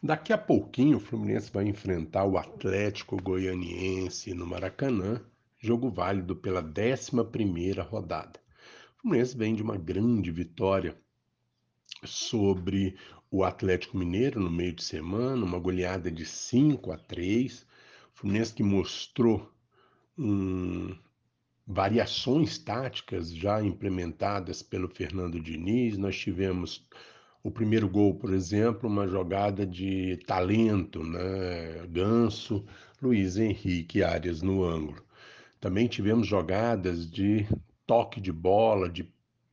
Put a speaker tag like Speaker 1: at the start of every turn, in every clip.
Speaker 1: Daqui a pouquinho o Fluminense vai enfrentar o Atlético Goianiense no Maracanã, jogo válido pela 11ª rodada. O Fluminense vem de uma grande vitória sobre o Atlético Mineiro no meio de semana, uma goleada de 5 a 3. O Fluminense que mostrou variações táticas já implementadas pelo Fernando Diniz. Nós tivemos o primeiro gol, por exemplo, uma jogada de talento, né? Ganso, Luiz Henrique Arias no ângulo. Também tivemos jogadas de toque de bola, de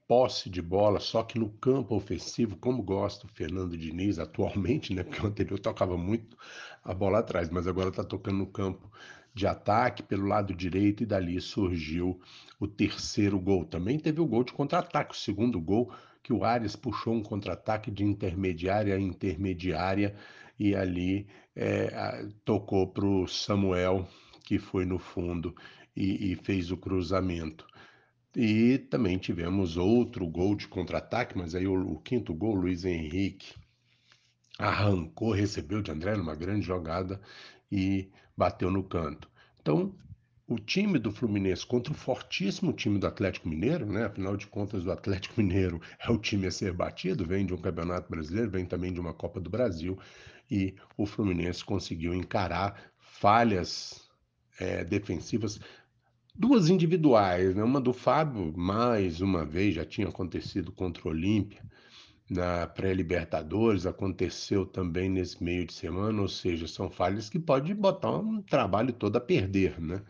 Speaker 1: posse de bola, só que no campo ofensivo, como gosta o Fernando Diniz atualmente, né? Porque o anterior tocava muito a bola atrás, mas agora está tocando no campo de ataque pelo lado direito e dali surgiu o terceiro gol. Também teve o gol de contra-ataque, o segundo gol que o Arias puxou um contra-ataque de intermediária a intermediária e ali é, tocou para o Samuel, que foi no fundo e, e fez o cruzamento. E também tivemos outro gol de contra-ataque, mas aí o, o, quinto gol, Luiz Henrique arrancou, recebeu de André numa grande jogada e bateu no canto. Então, o time do Fluminense contra o fortíssimo time do Atlético Mineiro, né? Afinal de contas, o Atlético Mineiro é o time a ser batido, vem de um Campeonato Brasileiro, vem também de uma Copa do Brasil, e o Fluminense conseguiu encarar falhas é, defensivas, duas individuais, né? Uma do Fábio, mais uma vez, já tinha acontecido contra o Olímpia, na pré-Libertadores, aconteceu também nesse meio de semana, ou seja, são falhas que pode botar um trabalho todo a perder, né?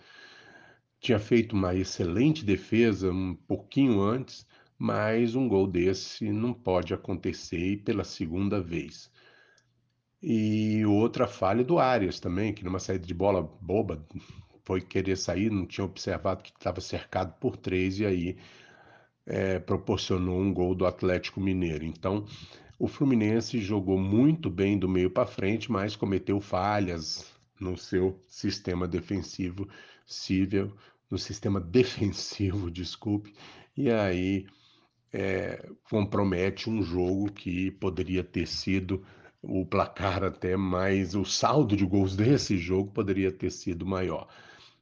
Speaker 1: Tinha feito uma excelente defesa um pouquinho antes, mas um gol desse não pode acontecer pela segunda vez. E outra falha do Arias também, que numa saída de bola boba foi querer sair, não tinha observado que estava cercado por três e aí é, proporcionou um gol do Atlético Mineiro. Então, o Fluminense jogou muito bem do meio para frente, mas cometeu falhas no seu sistema defensivo cível no sistema defensivo, desculpe, e aí é, compromete um jogo que poderia ter sido o placar até mais, o saldo de gols desse jogo poderia ter sido maior.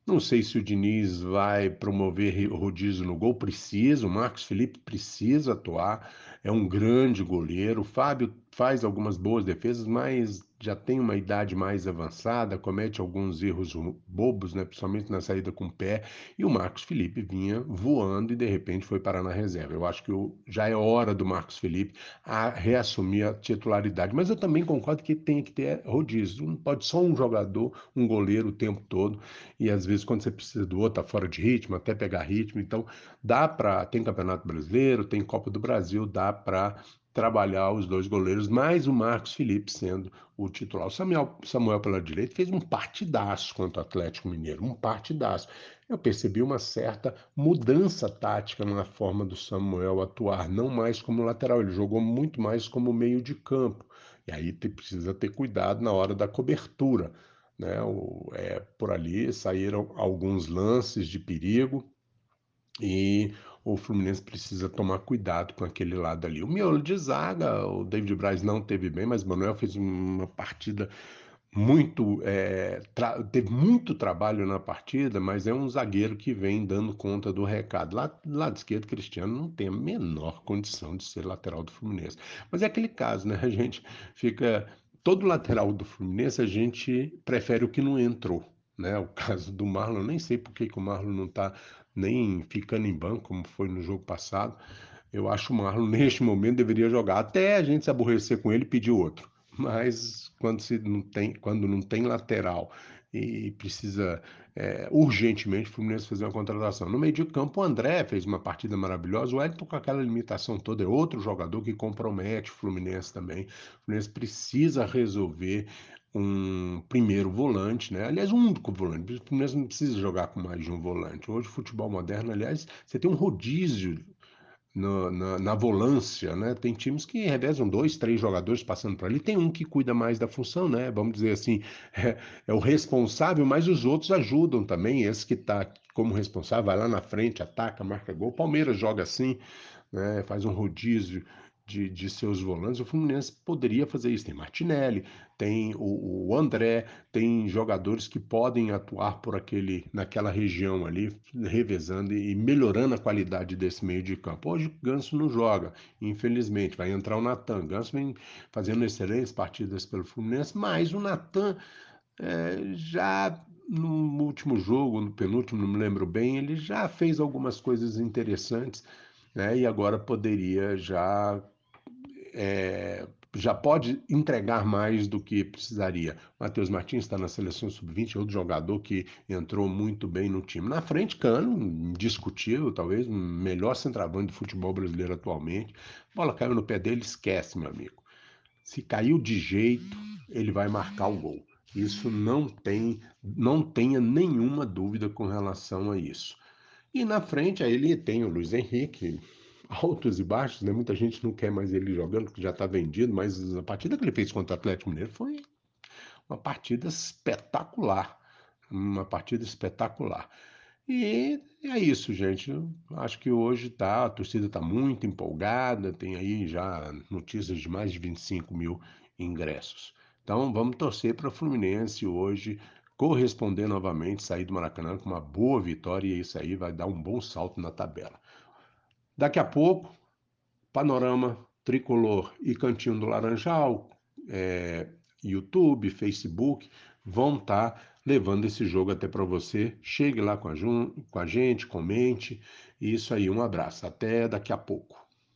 Speaker 1: Não sei se o Diniz vai promover rodízio no gol, precisa, o Marcos Felipe precisa atuar, é um grande goleiro, o Fábio faz algumas boas defesas, mas já tem uma idade mais avançada, comete alguns erros bobos, né, principalmente na saída com o pé, e o Marcos Felipe vinha voando e de repente foi parar na reserva. Eu acho que já é hora do Marcos Felipe a reassumir a titularidade, mas eu também concordo que tem que ter rodízio, não pode só um jogador, um goleiro o tempo todo, e às vezes quando você precisa do outro, tá fora de ritmo, até pegar ritmo, então dá para, tem Campeonato Brasileiro, tem Copa do Brasil, dá para trabalhar os dois goleiros, mais o Marcos Felipe sendo o titular. O Samuel, Samuel pela direita fez um partidaço contra o Atlético Mineiro, um partidaço. Eu percebi uma certa mudança tática na forma do Samuel atuar, não mais como lateral, ele jogou muito mais como meio de campo. E aí te, precisa ter cuidado na hora da cobertura. Né? O, é, por ali saíram alguns lances de perigo e o Fluminense precisa tomar cuidado com aquele lado ali. O miolo de zaga, o David Braz não teve bem, mas o Manuel fez uma partida muito é, teve muito trabalho na partida, mas é um zagueiro que vem dando conta do recado. Lá lado esquerdo, Cristiano não tem a menor condição de ser lateral do Fluminense. Mas é aquele caso, né? A gente fica todo lateral do Fluminense a gente prefere o que não entrou, né? O caso do Marlon, nem sei por que, que o Marlon não está nem ficando em banco, como foi no jogo passado. Eu acho o Marlon, neste momento, deveria jogar até a gente se aborrecer com ele e pedir outro. Mas quando, se não, tem, quando não tem lateral e precisa é, urgentemente o Fluminense fazer uma contratação. No meio de campo, o André fez uma partida maravilhosa. O Elton, com aquela limitação toda, é outro jogador que compromete o Fluminense também. O Fluminense precisa resolver um primeiro volante, né? Aliás, um único volante. O Fluminense não precisa jogar com mais de um volante. Hoje, futebol moderno, aliás, você tem um rodízio no, na, na, volância, né? Tem times que revezam dois, três jogadores passando por ali. Tem um que cuida mais da função, né? Vamos dizer assim, é, é o responsável, mas os outros ajudam também. Esse que está como responsável vai lá na frente, ataca, marca gol. Palmeiras joga assim, né? Faz um rodízio de, de seus volantes, o Fluminense poderia fazer isso. Tem Martinelli, tem o, o, André, tem jogadores que podem atuar por aquele, naquela região ali, revezando e melhorando a qualidade desse meio de campo. Hoje o Ganso não joga, infelizmente. Vai entrar o Natan. Ganso vem fazendo excelentes partidas pelo Fluminense, mas o Natan é, já no último jogo, no penúltimo, não me lembro bem, ele já fez algumas coisas interessantes, né? E agora poderia já é, já pode entregar mais do que precisaria. Matheus Martins está na seleção sub-20, outro jogador que entrou muito bem no time. Na frente, Cano, indiscutível, talvez o melhor centroavante do futebol brasileiro atualmente. Bola caiu no pé dele, esquece, meu amigo. Se caiu de jeito, ele vai marcar o gol. Isso não tem, não tenha nenhuma dúvida com relação a isso. E na frente aí ele tem o Luiz Henrique, altos e baixos, né? Muita gente não quer mais ele jogando, porque já está vendido, mas a partida que ele fez contra o Atlético Mineiro foi uma partida espetacular. Uma partida espetacular. E é isso, gente. Acho que hoje tá, a torcida está muito empolgada, tem aí já notícias de mais de 25 mil ingressos. Então vamos torcer para o Fluminense hoje corresponder novamente, sair do Maracanã com uma boa vitória e isso aí vai dar um bom salto na tabela. Daqui a pouco, Panorama Tricolor e Cantinho do Laranjal, é, YouTube, Facebook, vão estar tá levando esse jogo até para você. Chegue lá com a, com a gente, comente. Isso aí, um abraço. Até daqui a pouco.